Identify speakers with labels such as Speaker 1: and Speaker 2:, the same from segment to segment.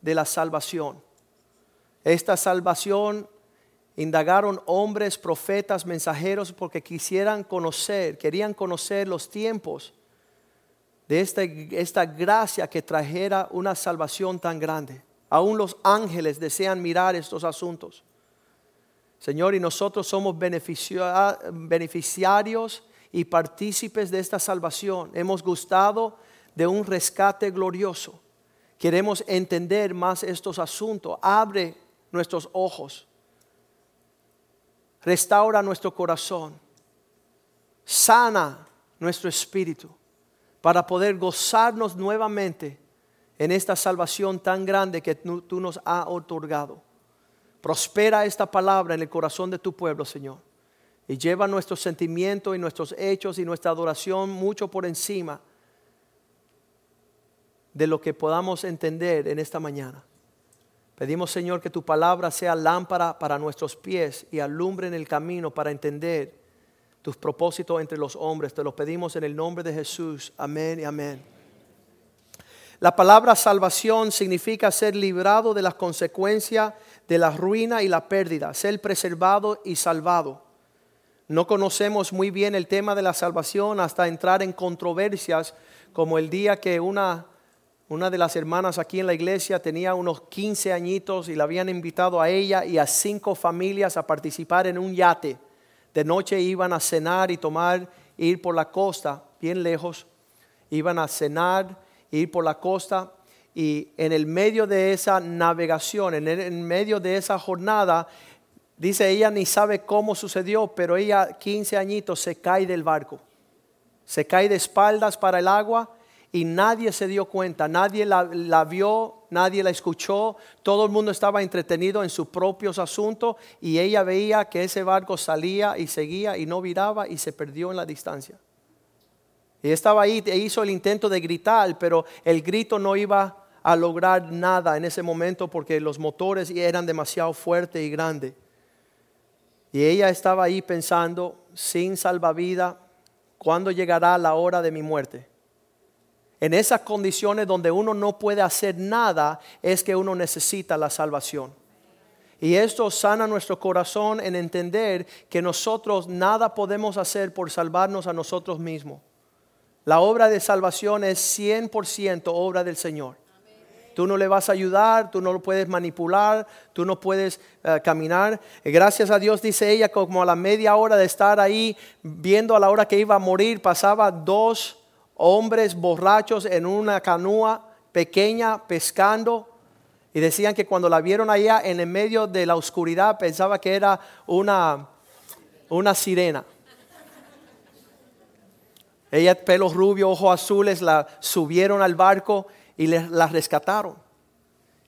Speaker 1: de la salvación. Esta salvación indagaron hombres, profetas, mensajeros, porque quisieran conocer, querían conocer los tiempos de esta, esta gracia que trajera una salvación tan grande. Aún los ángeles desean mirar estos asuntos. Señor, y nosotros somos beneficiarios y partícipes de esta salvación. Hemos gustado de un rescate glorioso. Queremos entender más estos asuntos. Abre nuestros ojos. Restaura nuestro corazón. Sana nuestro espíritu para poder gozarnos nuevamente en esta salvación tan grande que tú nos has otorgado. Prospera esta palabra en el corazón de tu pueblo, Señor. Y lleva nuestros sentimientos y nuestros hechos y nuestra adoración mucho por encima de lo que podamos entender en esta mañana. Pedimos, Señor, que tu palabra sea lámpara para nuestros pies y alumbre en el camino para entender tus propósitos entre los hombres. Te lo pedimos en el nombre de Jesús. Amén y amén. La palabra salvación significa ser librado de las consecuencias de la ruina y la pérdida, ser preservado y salvado. No conocemos muy bien el tema de la salvación hasta entrar en controversias como el día que una una de las hermanas aquí en la iglesia tenía unos 15 añitos y la habían invitado a ella y a cinco familias a participar en un yate. De noche iban a cenar y tomar, ir por la costa, bien lejos. Iban a cenar, ir por la costa y en el medio de esa navegación, en el medio de esa jornada, dice ella ni sabe cómo sucedió, pero ella 15 añitos se cae del barco. Se cae de espaldas para el agua y nadie se dio cuenta, nadie la, vio, nadie la escuchó, todo el mundo estaba entretenido en sus propios asuntos y ella veía que ese barco salía y seguía y no viraba y se perdió en la distancia. Y estaba ahí e hizo el intento de gritar, pero el grito no iba a lograr nada en ese momento porque los motores eran demasiado fuertes y grandes. Y ella estaba ahí pensando, sin salvavidas, ¿cuándo llegará la hora de mi muerte? En esas condiciones donde uno no puede hacer nada es que uno necesita la salvación. Y esto sana nuestro corazón en entender que nosotros nada podemos hacer por salvarnos a nosotros mismos. La obra de salvación es 100% obra del Señor. Tú no le vas a ayudar, tú no lo puedes manipular, tú no puedes eh, caminar. Gracias a Dios, dice ella, como a la media hora de estar ahí, viendo a la hora que iba a morir, pasaba dos hombres borrachos en una canoa pequeña pescando y decían que cuando la vieron allá en el medio de la oscuridad pensaba que era una, una sirena. Ella, pelos rubios, ojos azules, la subieron al barco y la rescataron.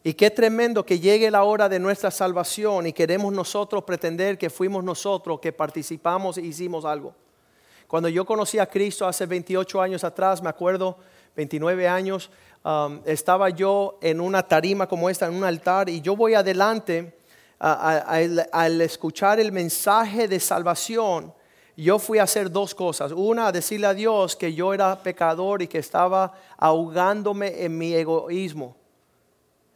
Speaker 1: Y qué tremendo que llegue la hora de nuestra salvación y queremos nosotros pretender que fuimos nosotros que participamos e hicimos algo. Cuando yo conocí a Cristo hace 28 años atrás, me acuerdo, 29 años, um, estaba yo en una tarima como esta, en un altar, y yo voy adelante al escuchar el mensaje de salvación. Yo fui a hacer dos cosas. Una, a decirle a Dios que yo era pecador y que estaba ahogándome en mi egoísmo.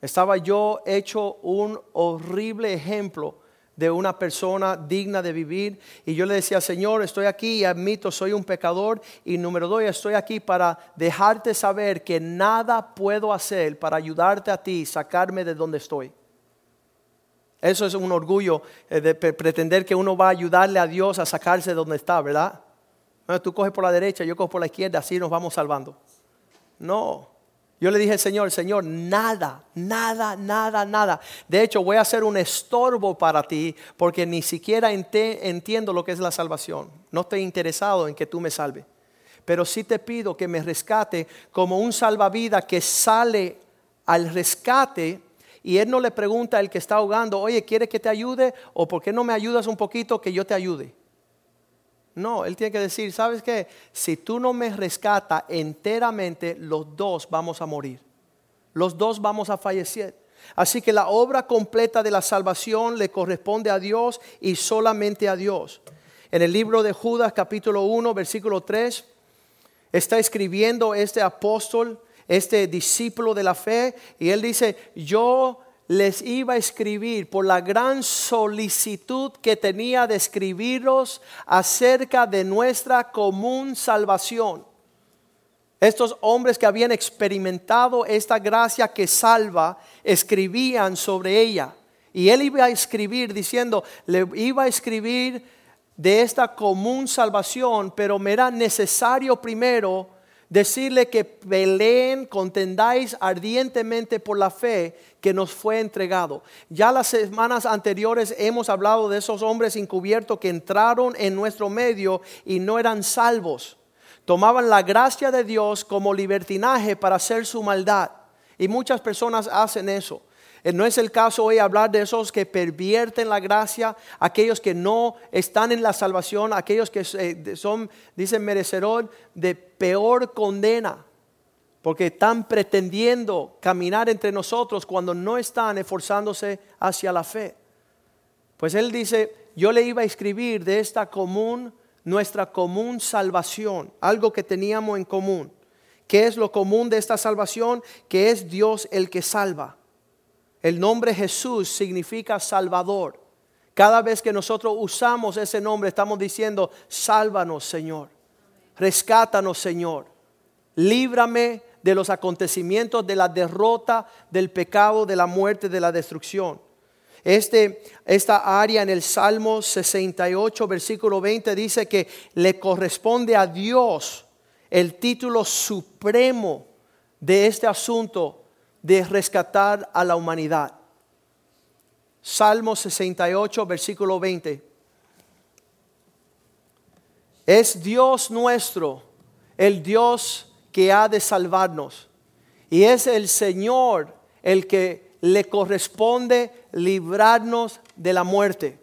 Speaker 1: Estaba yo hecho un horrible ejemplo de una persona digna de vivir. Y yo le decía, Señor, estoy aquí y admito, soy un pecador. Y número dos, estoy aquí para dejarte saber que nada puedo hacer para ayudarte a ti, sacarme de donde estoy. Eso es un orgullo eh, de pretender que uno va a ayudarle a Dios a sacarse de donde está, ¿verdad? tú coges por la derecha, yo cojo por la izquierda, así nos vamos salvando. No, yo le dije, Señor, Señor, nada, nada, nada, nada. De hecho, voy a ser un estorbo para ti porque ni siquiera entiendo lo que es la salvación. No estoy interesado en que tú me salves. Pero sí te pido que me rescate como un salvavidas que sale al rescate y él no le pregunta al que está ahogando, oye, ¿quieres que te ayude? ¿O por qué no me ayudas un poquito que yo te ayude? No, él tiene que decir, ¿sabes qué? Si tú no me rescatas enteramente, los dos vamos a morir. Los dos vamos a fallecer. Así que la obra completa de la salvación le corresponde a Dios y solamente a Dios. En el libro de Judas capítulo 1, versículo 3, está escribiendo este apóstol este discípulo de la fe, y él dice, yo les iba a escribir por la gran solicitud que tenía de escribiros acerca de nuestra común salvación. Estos hombres que habían experimentado esta gracia que salva, escribían sobre ella. Y él iba a escribir diciendo, le iba a escribir de esta común salvación, pero me era necesario primero decirle que peleen, contendáis ardientemente por la fe que nos fue entregado. Ya las semanas anteriores hemos hablado de esos hombres encubiertos que entraron en nuestro medio y no eran salvos. Tomaban la gracia de Dios como libertinaje para hacer su maldad. Y muchas personas hacen eso. Eh, no es el caso hoy hablar de esos que pervierten la gracia, aquellos que no están en la salvación, aquellos que eh, son, dicen, merecedor de peor condena, porque están pretendiendo caminar entre nosotros cuando no están esforzándose hacia la fe. Pues él dice, yo le iba a escribir de esta común, nuestra común salvación, algo que teníamos en común. ¿Qué es lo común de esta salvación? Que es Dios el que salva. El nombre Jesús significa Salvador. Cada vez que nosotros usamos ese nombre estamos diciendo, sálvanos Señor, rescátanos Señor, líbrame de los acontecimientos de la derrota, del pecado, de la muerte, de la destrucción. Este, esta área en el Salmo 68, versículo 20 dice que le corresponde a Dios el título supremo de este asunto de rescatar a la humanidad. Salmo 68, versículo 20. Es Dios nuestro, el Dios que ha de salvarnos. Y es el Señor el que le corresponde librarnos de la muerte.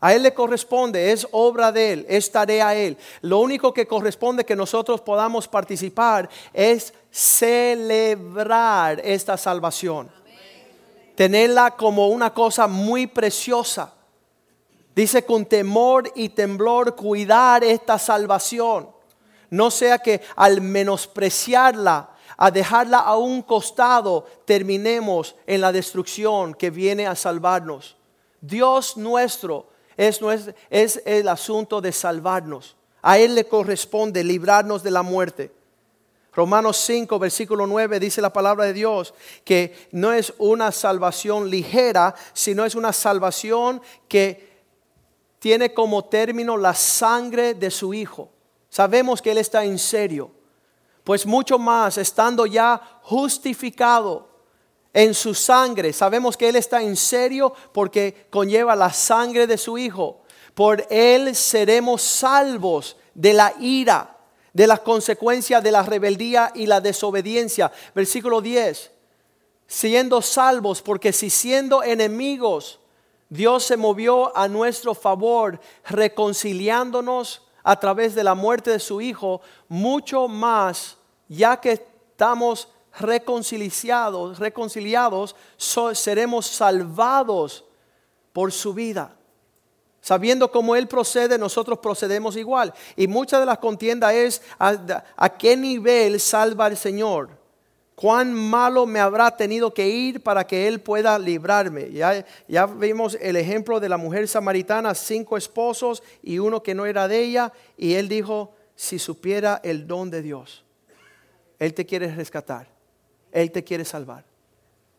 Speaker 1: A Él le corresponde, es obra de Él, es tarea a Él. Lo único que corresponde que nosotros podamos participar es celebrar esta salvación. Tenerla como una cosa muy preciosa. Dice con temor y temblor cuidar esta salvación. No sea que al menospreciarla, a dejarla a un costado, terminemos en la destrucción que viene a salvarnos. Dios nuestro es, es el asunto de salvarnos. A Él le corresponde librarnos de la muerte. Romanos 5, versículo 9 dice la palabra de Dios que no es una salvación ligera, sino es una salvación que tiene como término la sangre de su Hijo. Sabemos que Él está en serio, pues mucho más estando ya justificado en su sangre. Sabemos que Él está en serio porque conlleva la sangre de su Hijo. Por Él seremos salvos de la ira, de las consecuencias de la rebeldía y la desobediencia. Versículo 10. Siendo salvos, porque si siendo enemigos, Dios se movió a nuestro favor, reconciliándonos a través de la muerte de su Hijo, mucho más, ya que estamos reconciliados, reconciliados, seremos salvados por su vida. Sabiendo cómo Él procede, nosotros procedemos igual. Y mucha de la contienda es a, qué nivel salva el Señor. Cuán malo me habrá tenido que ir para que Él pueda librarme. Ya, ya vimos el ejemplo de la mujer samaritana, cinco esposos y uno que no era de ella. Y Él dijo, si supiera el don de Dios, Él te quiere rescatar. Él te quiere salvar.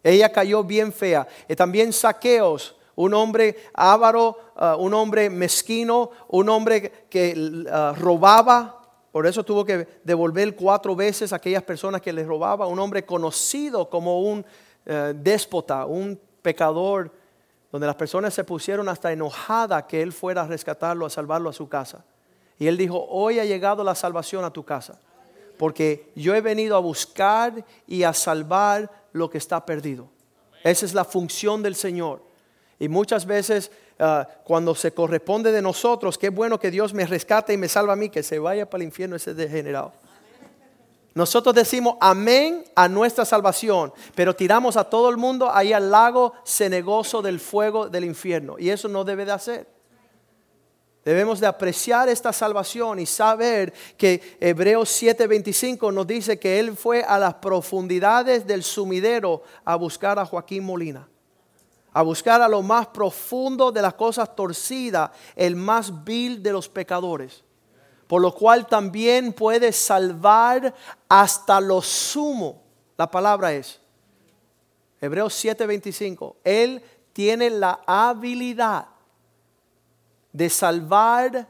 Speaker 1: Ella cayó bien fea. Y también saqueos, un hombre avaro, uh, un hombre mezquino, un hombre que uh, robaba. Por eso tuvo que devolver cuatro veces a aquellas personas que le robaba. Un hombre conocido como un uh, déspota, un pecador, donde las personas se pusieron hasta enojadas que él fuera a rescatarlo, a salvarlo a su casa. Y él dijo, hoy ha llegado la salvación a tu casa porque yo he venido a buscar y a salvar lo que está perdido. Esa es la función del Señor. Y muchas veces ah, cuando se corresponde de nosotros, qué bueno que Dios me rescate y me salva a mí, que se vaya para el infierno ese degenerado. Nosotros decimos amén a nuestra salvación, pero tiramos a todo el mundo ahí al lago cenegoso del fuego del infierno. Y eso no debe de hacer. Debemos de apreciar esta salvación y saber que Hebreos 7:25 nos dice que Él fue a las profundidades del sumidero a buscar a Joaquín Molina, a buscar a lo más profundo de las cosas torcidas, el más vil de los pecadores, por lo cual también puede salvar hasta lo sumo. La palabra es, Hebreos 7:25, Él tiene la habilidad de salvar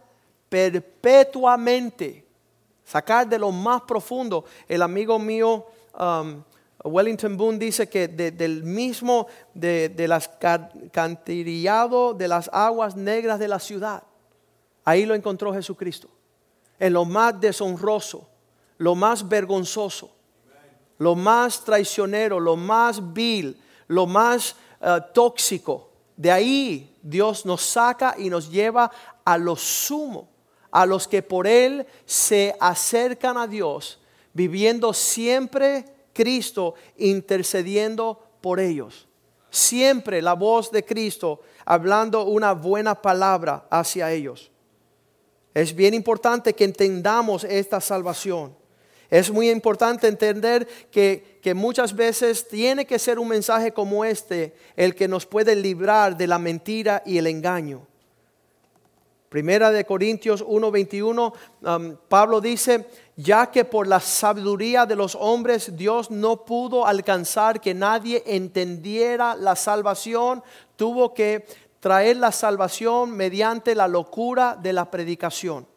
Speaker 1: perpetuamente, sacar de lo más profundo. El amigo mío, um, Wellington Boone, dice que del mismo, de, de las cantillado de las aguas negras de la ciudad, ahí lo encontró Jesucristo. En lo más deshonroso, lo más vergonzoso, lo más traicionero, lo más vil, lo más uh, tóxico. De ahí Dios nos saca y nos lleva a lo sumo, a los que por Él se acercan a Dios, viviendo siempre Cristo intercediendo por ellos. Siempre la voz de Cristo hablando una buena palabra hacia ellos. Es bien importante que entendamos esta salvación. Es muy importante entender que, muchas veces tiene que ser un mensaje como este el que nos puede librar de la mentira y el engaño. Primera de Corintios 1:21, um, Pablo dice, ya que por la sabiduría de los hombres Dios no pudo alcanzar que nadie entendiera la salvación, tuvo que traer la salvación mediante la locura de la predicación.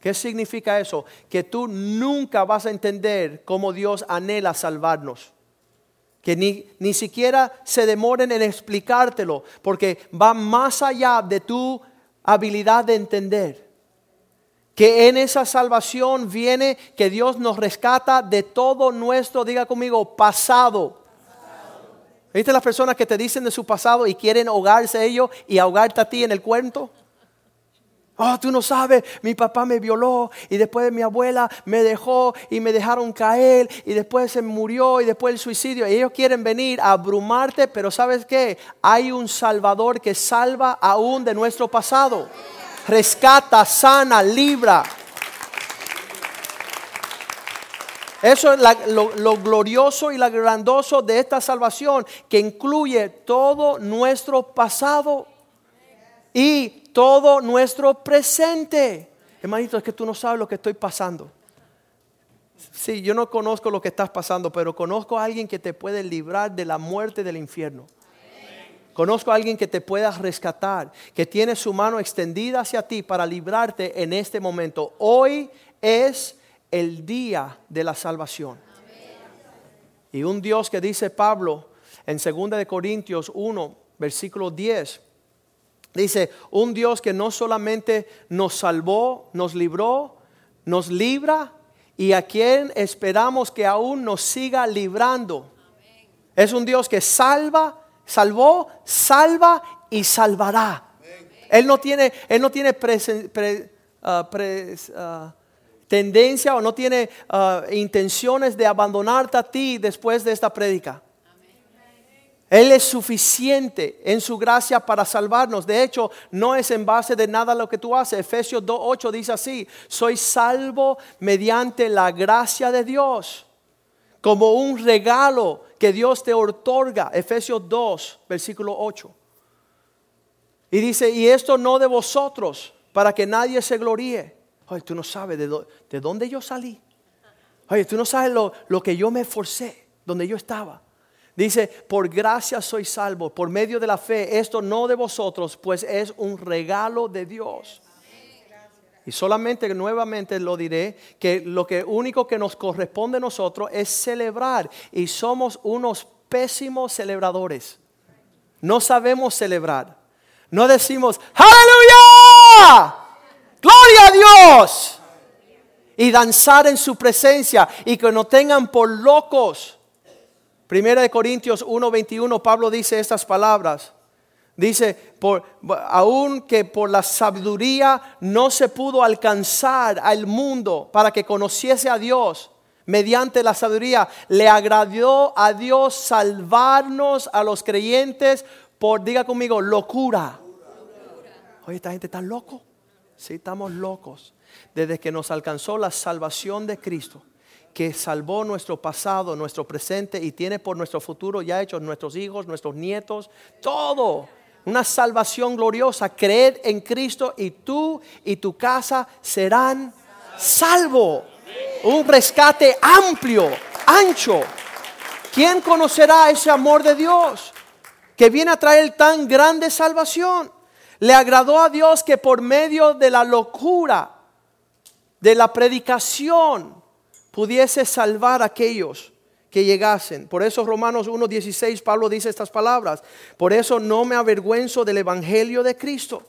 Speaker 1: ¿Qué significa eso? Que tú nunca vas a entender cómo Dios anhela salvarnos. Que ni, ni siquiera se demoren en explicártelo, porque va más allá de tu habilidad de entender. Que en esa salvación viene que Dios nos rescata de todo nuestro, diga conmigo, pasado. ¿Viste las personas que te dicen de su pasado y quieren ahogarse ellos y ahogarte a ti en el cuento? Oh, tú no sabes, mi papá me violó y después mi abuela me dejó y me dejaron caer y después se murió y después el suicidio. Y ellos quieren venir a abrumarte, pero ¿sabes qué? Hay un Salvador que salva aún de nuestro pasado. Rescata, sana, libra. Eso es lo, lo, glorioso y lo grandoso de esta salvación que incluye todo nuestro pasado y todo nuestro presente. Hermanito, es que tú no sabes lo que estoy pasando. Sí, yo no conozco lo que estás pasando, pero conozco a alguien que te puede librar de la muerte del infierno. Conozco a alguien que te pueda rescatar, que tiene su mano extendida hacia ti para librarte en este momento. Hoy es el día de la salvación. Y un Dios que dice Pablo en 2 Corintios 1, versículo 10, Dice, un Dios que no solamente nos salvó, nos libró, nos libra y a quien esperamos que aún nos siga librando. Es un Dios que salva, salvó, salva y salvará. Él no tiene, él no tiene ah, ah, tendencia o no tiene ah, intenciones de abandonarte a ti después de esta prédica. Él es suficiente en su gracia para salvarnos. De hecho, no es en base de nada lo que tú haces. Efesios 2.8 dice así, soy salvo mediante la gracia de Dios, como un regalo que Dios te otorga. Efesios 2, versículo 8. Y dice, y esto no de vosotros, para que nadie se gloríe. Oye, tú no sabes de, de dónde yo salí. Oye, tú no sabes lo, lo que yo me esforcé, donde yo estaba. Dice, por gracia soy salvo, por medio de la fe, esto no de vosotros, pues es un regalo de Dios. Y solamente nuevamente lo diré, que lo que único que nos corresponde a nosotros es celebrar. Y somos unos pésimos celebradores. No sabemos celebrar. No decimos, aleluya, gloria a Dios. Y danzar en su presencia y que nos tengan por locos. Primera de Corintios 1:21 Pablo dice estas palabras. Dice, por, aun que por la sabiduría no se pudo alcanzar al mundo para que conociese a Dios, mediante la sabiduría, le agradó a Dios salvarnos a los creyentes por, diga conmigo, locura. Oye, esta gente está loco. Sí, estamos locos. Desde que nos alcanzó la salvación de Cristo, que salvó nuestro pasado, nuestro presente y tiene por nuestro futuro ya hechos nuestros hijos, nuestros nietos, todo. Una salvación gloriosa. Creed en Cristo y tú y tu casa serán salvos. Un rescate amplio, ancho. ¿Quién conocerá ese amor de Dios que viene a traer tan grande salvación? Le agradó a Dios que por medio de la locura, de la predicación, pudiese salvar a aquellos que llegasen. Por eso Romanos 1.16 Pablo dice estas palabras. Por eso no me avergüenzo del Evangelio de Cristo.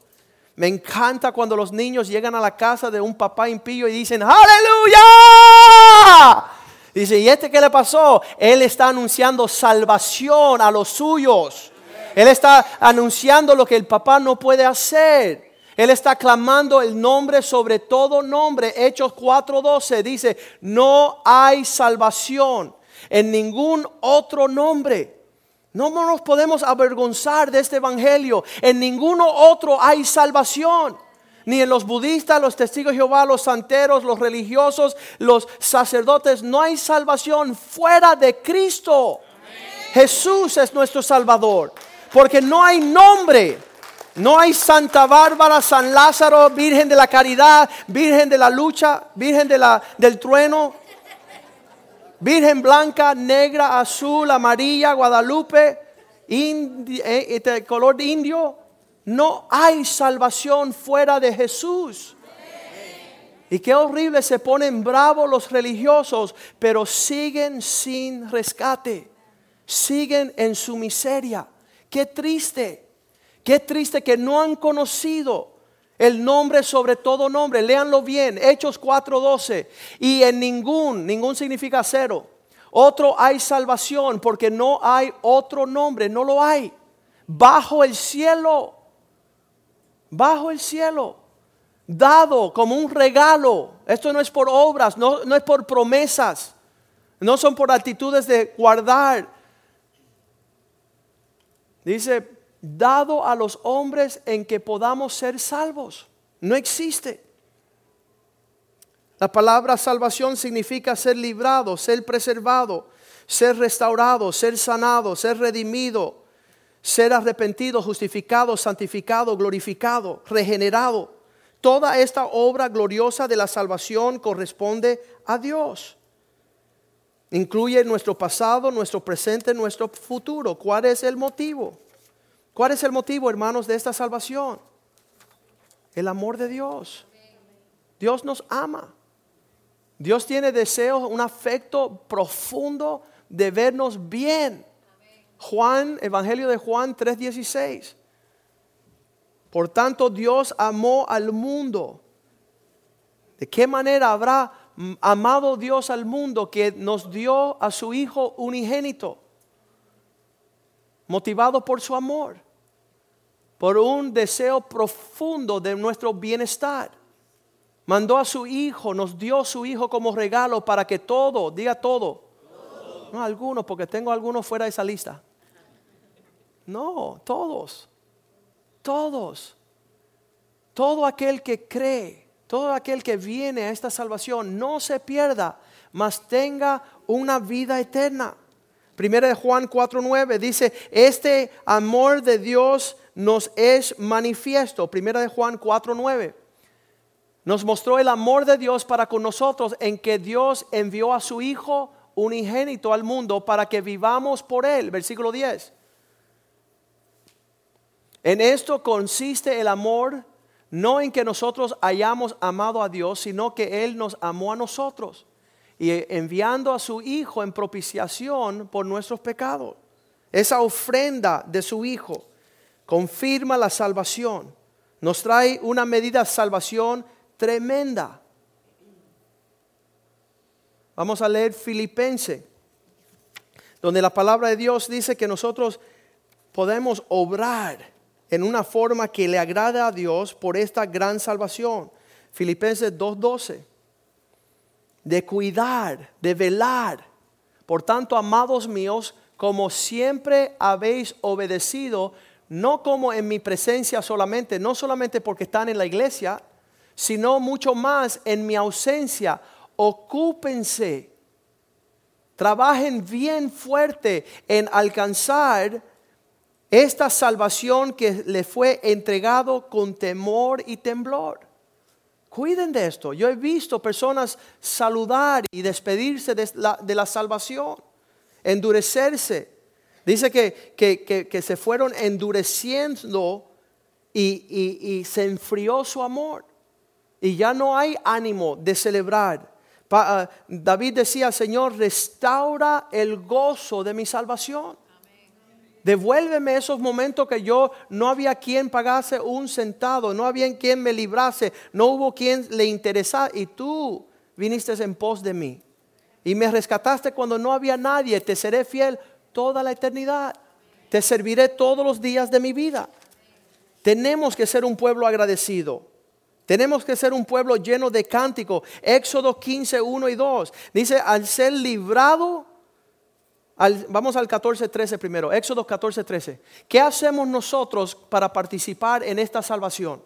Speaker 1: Me encanta cuando los niños llegan a la casa de un papá impío y dicen, aleluya. Dice, ¿y este qué le pasó? Él está anunciando salvación a los suyos. Él está anunciando lo que el papá no puede hacer. Él está clamando el nombre sobre todo nombre. Hechos 4:12 dice, no hay salvación en ningún otro nombre. No nos podemos avergonzar de este evangelio. En ninguno otro hay salvación. Ni en los budistas, los testigos de Jehová, los santeros, los religiosos, los sacerdotes. No hay salvación fuera de Cristo. Jesús es nuestro Salvador. Porque no hay nombre. No hay Santa Bárbara, San Lázaro, Virgen de la Caridad, Virgen de la Lucha, Virgen de la, del Trueno, Virgen blanca, negra, azul, amarilla, Guadalupe, eh, este color de indio. No hay salvación fuera de Jesús. Y qué horrible se ponen bravos los religiosos, pero siguen sin rescate. Siguen en su miseria. Qué triste, qué triste que no han conocido el nombre sobre todo nombre. Léanlo bien, Hechos 4:12. Y en ningún, ningún significa cero. Otro hay salvación porque no hay otro nombre, no lo hay. Bajo el cielo, bajo el cielo, dado como un regalo. Esto no es por obras, no, no es por promesas, no son por actitudes de guardar Dice, dado a los hombres en que podamos ser salvos. No existe. La palabra salvación significa ser librado, ser preservado, ser restaurado, ser sanado, ser redimido, ser arrepentido, justificado, santificado, glorificado, regenerado. Toda esta obra gloriosa de la salvación corresponde a Dios. Incluye nuestro pasado, nuestro presente, nuestro futuro. ¿Cuál es el motivo? ¿Cuál es el motivo, hermanos, de esta salvación? El amor de Dios. Dios nos ama. Dios tiene deseos, un afecto profundo de vernos bien. Juan, Evangelio de Juan 3:16. Por tanto, Dios amó al mundo. ¿De qué manera habrá amado Dios al mundo que nos dio a su Hijo unigénito, motivado por su amor, por un deseo profundo de nuestro bienestar. Mandó a su Hijo, nos dio su Hijo como regalo para que todo, diga todo, no algunos, porque tengo algunos fuera de esa lista. No, todos, todos, todo aquel que cree todo aquel que viene a esta salvación no se pierda, mas tenga una vida eterna. Primera de Juan 4:9 dice, "Este amor de Dios nos es manifiesto." Primera de Juan 4:9. Nos mostró el amor de Dios para con nosotros en que Dios envió a su hijo unigénito al mundo para que vivamos por él, versículo 10. En esto consiste el amor no en que nosotros hayamos amado a Dios, sino que Él nos amó a nosotros y enviando a su Hijo en propiciación por nuestros pecados. Esa ofrenda de su Hijo confirma la salvación, nos trae una medida de salvación tremenda. Vamos a leer Filipense, donde la palabra de Dios dice que nosotros podemos obrar en una forma que le agrada a Dios por esta gran salvación. Filipenses 2.12. De cuidar, de velar. Por tanto, amados míos, como siempre habéis obedecido, no como en mi presencia solamente, no solamente porque están en la iglesia, sino mucho más en mi ausencia. Ocúpense, trabajen bien fuerte en alcanzar esta salvación que le fue entregado con temor y temblor. Cuiden de esto. Yo he visto personas saludar y despedirse de la, salvación, endurecerse. Dice que, que, se fueron endureciendo y, se enfrió su amor. Y ya no hay ánimo de celebrar. Ah, David decía, Señor, restaura el gozo de mi salvación. Devuélveme esos momentos que yo no había quien pagase un centavo, no había quien me librase, no hubo quien le interesara y tú viniste en pos de mí. Y me rescataste cuando no había nadie, te seré fiel toda la eternidad. Te serviré todos los días de mi vida. Tenemos que ser un pueblo agradecido. Tenemos que ser un pueblo lleno de cántico. Éxodo 15, 1 y 2. Dice, al ser librado vamos al 14.13 primero, Éxodo 14.13. ¿Qué hacemos nosotros para participar en esta salvación?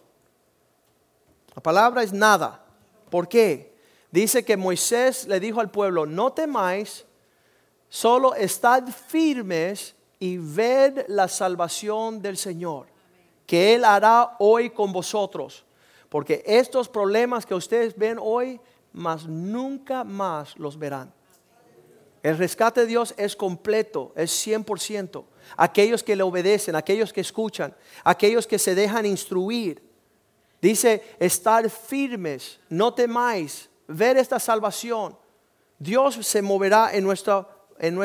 Speaker 1: La palabra es nada. ¿Por qué? Dice que Moisés le dijo al pueblo, no temáis, solo estad firmes y ved la salvación del Señor, que Él hará hoy con vosotros. Porque estos problemas que ustedes ven hoy, más nunca más los verán. El rescate de Dios es completo, es 100%. Aquellos que le obedecen, aquellos que escuchan, aquellos que se dejan instruir. Dice, estar firmes, no temáis, ver esta salvación. Dios se moverá en nuestra en,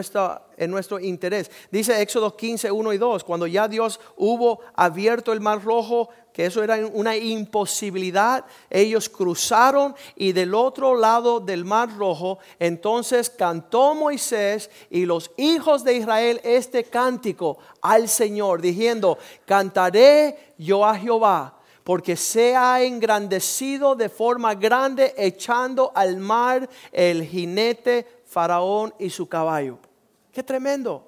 Speaker 1: en nuestro interés. Dice Éxodo 15, 1 y 2, cuando ya Dios hubo abierto el mar rojo, que eso era una imposibilidad, ellos cruzaron y del otro lado del mar rojo, entonces cantó Moisés y los hijos de Israel este cántico al Señor, diciendo, cantaré yo a Jehová porque se ha engrandecido de forma grande echando al mar el jinete Faraón y su caballo. Qué tremendo.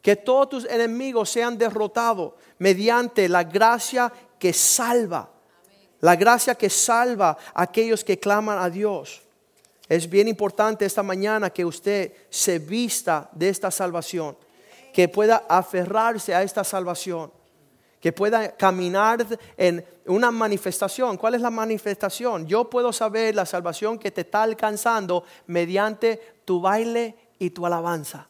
Speaker 1: Que todos tus enemigos sean derrotados mediante la gracia que salva. La gracia que salva a aquellos que claman a Dios. Es bien importante esta mañana que usted se vista de esta salvación, que pueda aferrarse a esta salvación, que pueda caminar en una manifestación. ¿Cuál es la manifestación? Yo puedo saber la salvación que te está alcanzando mediante tu baile y tu alabanza.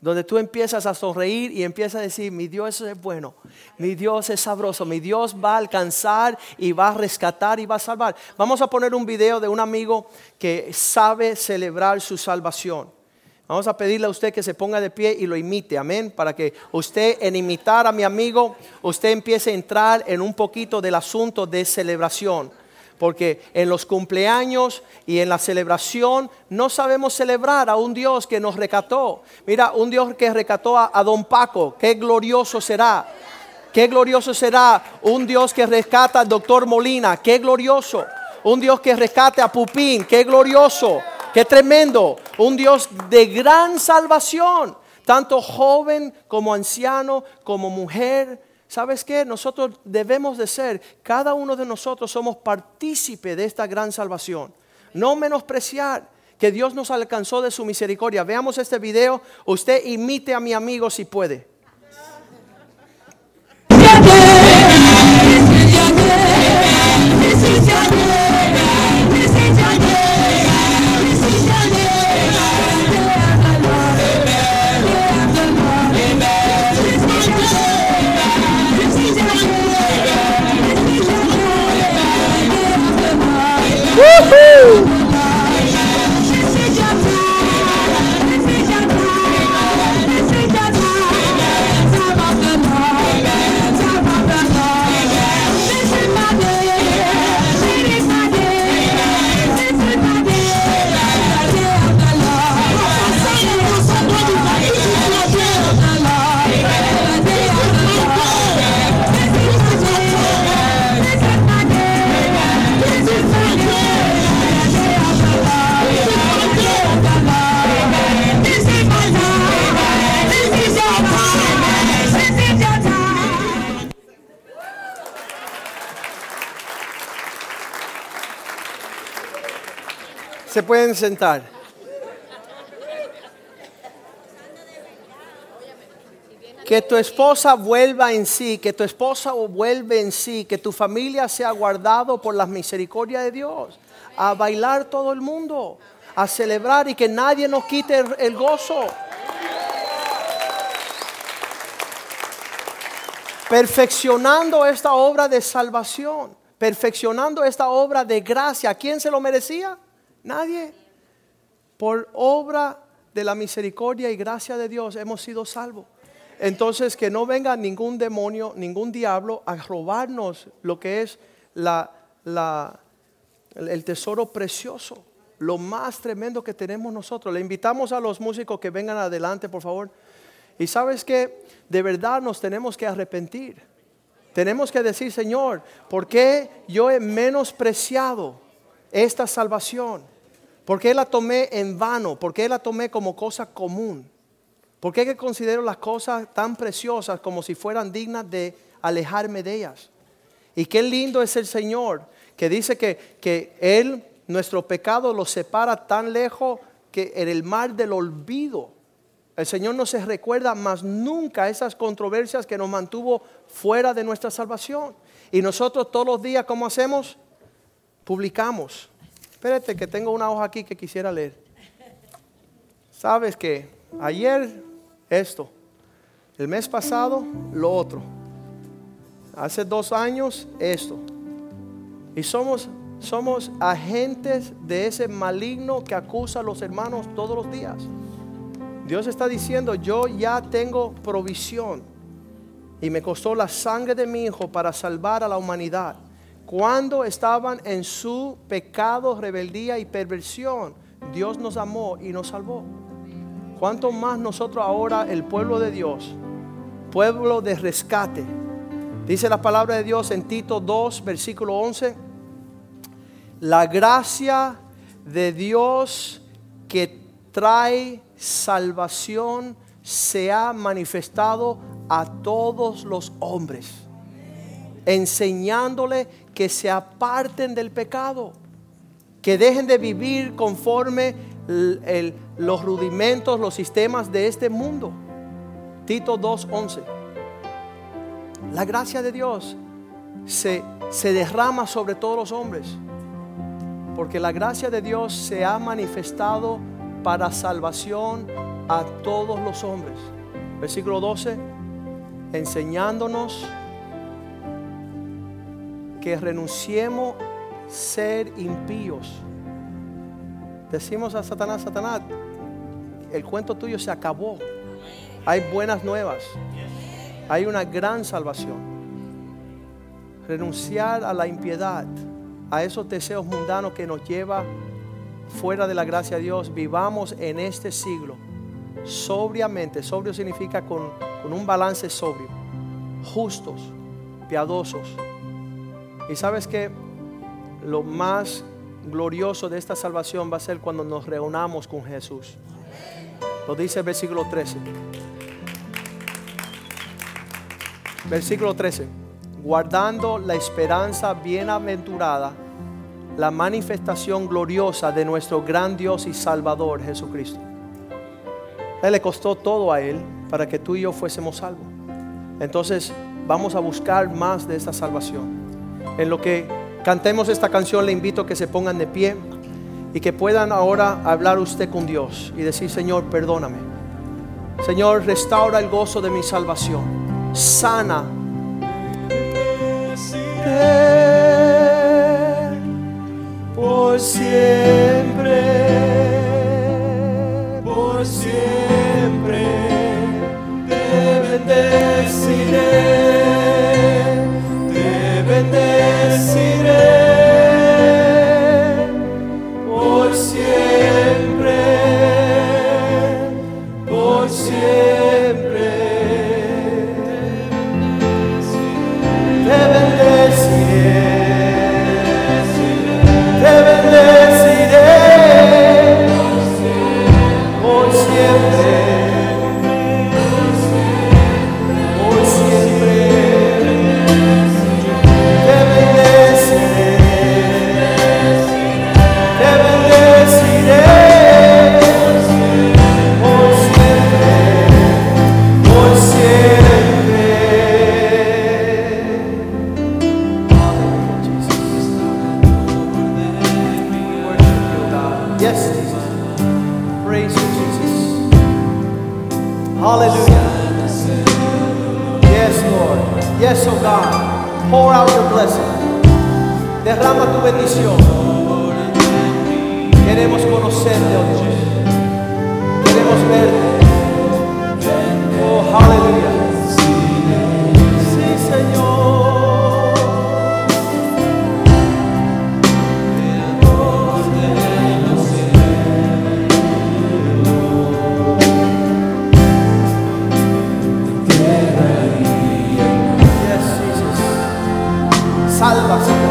Speaker 1: Donde tú empiezas a sonreír y empiezas a decir, mi Dios es bueno, mi Dios es sabroso, mi Dios va a alcanzar y va a rescatar y va a salvar. Vamos a poner un video de un amigo que sabe celebrar su salvación. Vamos a pedirle a usted que se ponga de pie y lo imite, amén, para que usted en imitar a mi amigo, usted empiece a entrar en un poquito del asunto de celebración porque en los cumpleaños y en la celebración no sabemos celebrar a un Dios que nos recató. Mira, un Dios que recató a, don Paco, qué glorioso será. Qué glorioso será un Dios que rescata al doctor Molina, qué glorioso. Un Dios que rescate a Pupín, qué glorioso, Qué tremendo. Un Dios de gran salvación. Tanto joven como anciano, como mujer. ¿Sabes qué? Nosotros debemos de ser, cada uno de nosotros somos partícipe de esta gran salvación. No menospreciar que Dios nos alcanzó de su misericordia. Veamos este video. Usted imite a mi amigo si puede. Pueden sentar. Que tu esposa vuelva en sí, que tu esposa vuelva en sí, que tu familia sea guardado por la misericordia de Dios. A bailar todo el mundo, a celebrar y que nadie nos quite el gozo. Perfeccionando esta obra de salvación, perfeccionando esta obra de gracia. ¿Quién se lo merecía? Nadie. Por obra de la misericordia y gracia de Dios hemos sido salvos. Entonces que no venga ningún demonio, ningún diablo a robarnos lo que es la, la, el tesoro precioso, lo más tremendo que tenemos nosotros. Le invitamos a los músicos que vengan adelante, por favor. Y sabes que de verdad nos tenemos que arrepentir. Tenemos que decir, Señor, ¿por qué yo he menospreciado esta salvación? ¿Por qué la tomé en vano? ¿Por qué la tomé como cosa común? ¿Por qué considero las cosas tan preciosas como si fueran dignas de alejarme de ellas? Y qué lindo es el Señor que dice que, que Él, nuestro pecado, lo separa tan lejos que en el mar del olvido. El Señor no se recuerda más nunca esas controversias que nos mantuvo fuera de nuestra salvación. Y nosotros todos los días, ¿cómo hacemos? Publicamos. Espérate que tengo una hoja aquí que quisiera leer. ¿Sabes que Ayer esto. El mes pasado, lo otro. Hace dos años, esto. Y somos, somos agentes de ese maligno que acusa a los hermanos todos los días. Dios está diciendo, yo ya tengo provisión. Y me costó la sangre de mi hijo para salvar a la humanidad. Cuando estaban en su pecado, rebeldía y perversión, Dios nos amó y nos salvó. ¿Cuánto más nosotros ahora, el pueblo de Dios, pueblo de rescate? Dice la palabra de Dios en Tito 2, versículo 11. La gracia de Dios que trae salvación se ha manifestado a todos los hombres, enseñándole que se aparten del pecado, que dejen de vivir conforme los rudimentos, los sistemas de este mundo. Tito 2.11. La gracia de Dios se, se derrama sobre todos los hombres. Porque la gracia de Dios se ha manifestado para salvación a todos los hombres. Versículo 12. Enseñándonos que renunciemos ser impíos Decimos a Satanás, Satanás, el cuento tuyo se acabó. Hay buenas nuevas. Hay una gran salvación. Renunciar a la impiedad, a esos deseos mundanos que nos lleva fuera de la gracia de Dios. Vivamos en este siglo sobriamente. Sobrio significa con, con un balance sobrio. Justos, piadosos. Y sabes que lo más glorioso de esta salvación va a ser cuando nos reunamos con Jesús. Lo dice el versículo 13. Versículo 13. Guardando la esperanza bienaventurada, la manifestación gloriosa de nuestro gran Dios y Salvador Jesucristo. Él le costó todo a Él para que tú y yo fuésemos salvos. Entonces vamos a buscar más de esta salvación. En lo que cantemos esta canción, le invito a que se pongan de pie y que puedan ahora hablar usted con Dios y decir, Señor, perdóname. Señor, restaura el gozo de mi salvación. Sana. Por siempre, por siempre, te bendeciré. por siempre.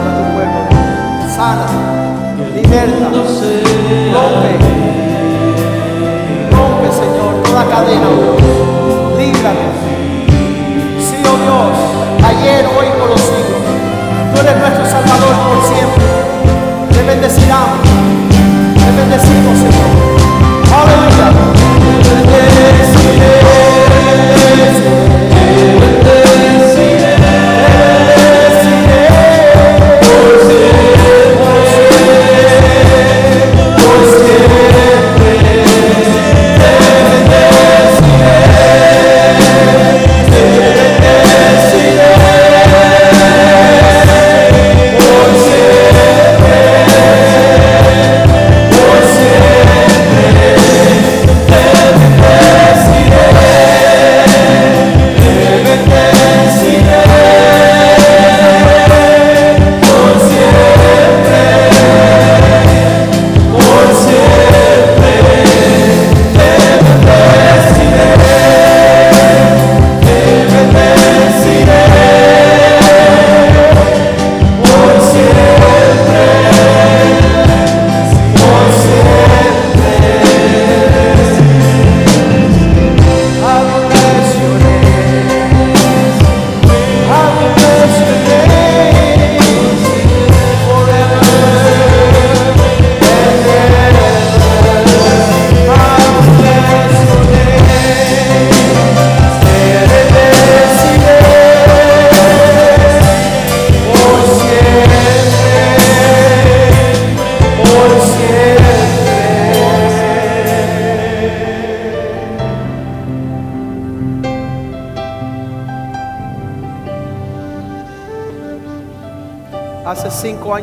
Speaker 1: Tu pueblo. Sana, liberta, rompe. Rompe, Señor, toda cadena. Líbranos. Sí, oh Dios, ayer, hoy, por. Tú eres nuestro Salvador por siempre. Te bendecirás. Te bendecimos, Señor. Aleluya.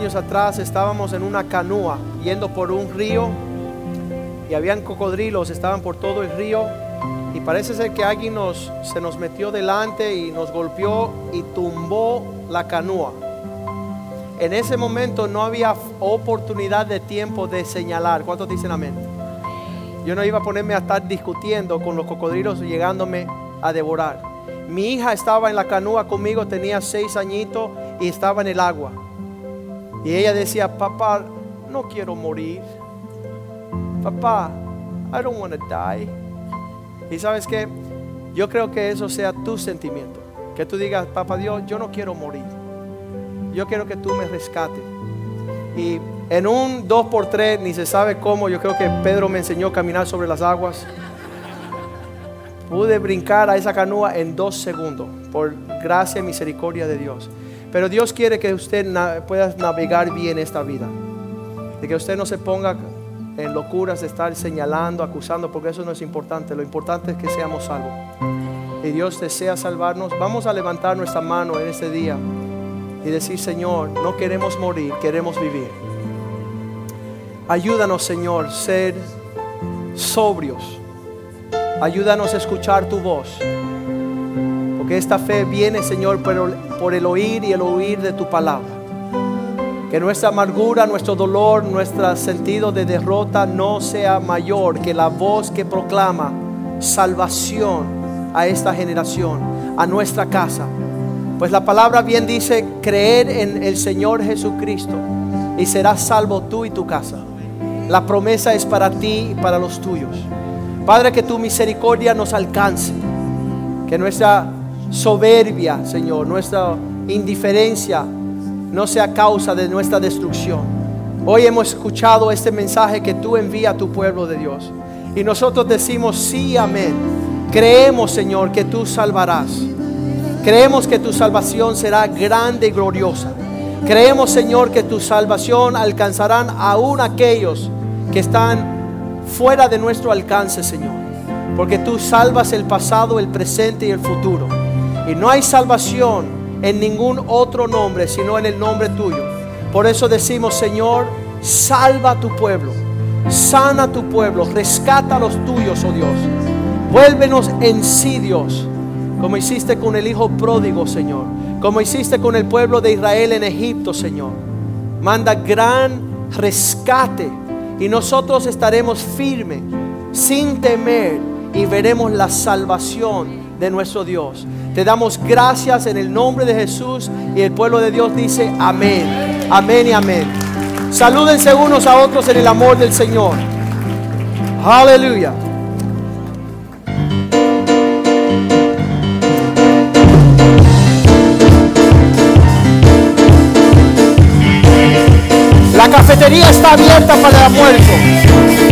Speaker 1: Años atrás estábamos en una canoa yendo por un río y habían cocodrilos, estaban por todo el río y parece ser que alguien nos, se nos metió delante y nos golpeó y tumbó la canoa. En ese momento no había oportunidad de tiempo de señalar. ¿Cuántos dicen amén? Yo no iba a ponerme a estar discutiendo con los cocodrilos llegándome a devorar. Mi hija estaba en la canoa conmigo, tenía seis añitos y estaba en el agua. Y ella decía, papá, no quiero morir. Papá, I don't want to die. Y sabes que yo creo que eso sea tu sentimiento. Que tú digas, papá Dios, yo no quiero morir. Yo quiero que tú me rescates. Y en un 2x3, ni se sabe cómo, yo creo que Pedro me enseñó a caminar sobre las aguas. Pude brincar a esa canoa en dos segundos, por gracia y misericordia de Dios. Pero Dios quiere que usted pueda navegar bien esta vida. De que usted no se ponga en locuras de estar señalando, acusando, porque eso no es importante. Lo importante es que seamos salvos. Y Dios desea salvarnos. Vamos a levantar nuestra mano en este día y decir, Señor, no queremos morir, queremos vivir. Ayúdanos, Señor, ser sobrios. Ayúdanos a escuchar tu voz. Porque esta fe viene, Señor, por por el oír y el oír de tu palabra. Que nuestra amargura, nuestro dolor, nuestro sentido de derrota no sea mayor que la voz que proclama salvación a esta generación, a nuestra casa. Pues la palabra bien dice, creer en el Señor Jesucristo y serás salvo tú y tu casa. La promesa es para ti y para los tuyos. Padre, que tu misericordia nos alcance. Que nuestra soberbia, Señor, nuestra indiferencia no sea causa de nuestra destrucción. Hoy hemos escuchado este mensaje que tú envías a tu pueblo de Dios. Y nosotros decimos sí, amén. Creemos, Señor, que tú salvarás. Creemos que tu salvación será grande y gloriosa. Creemos, Señor, que tu salvación alcanzarán aún aquellos que están fuera de nuestro alcance, Señor. porque tú salvas el pasado, el presente y el futuro. Y no hay salvación en ningún otro nombre, sino en el nombre tuyo. Por eso decimos, Señor, salva a tu pueblo, sana a tu pueblo, rescata a los tuyos, oh Dios. Vuélvenos en sí, Dios, como hiciste con el Hijo pródigo, Señor, como hiciste con el pueblo de Israel en Egipto, Señor. Manda gran rescate y nosotros estaremos firmes, sin temer, y veremos la salvación de nuestro Dios. Te damos gracias en el nombre de Jesús y el pueblo de Dios dice amén, amén y amén. Salúdense unos a otros en el amor del Señor. Aleluya. La cafetería está abierta para el almuerzo.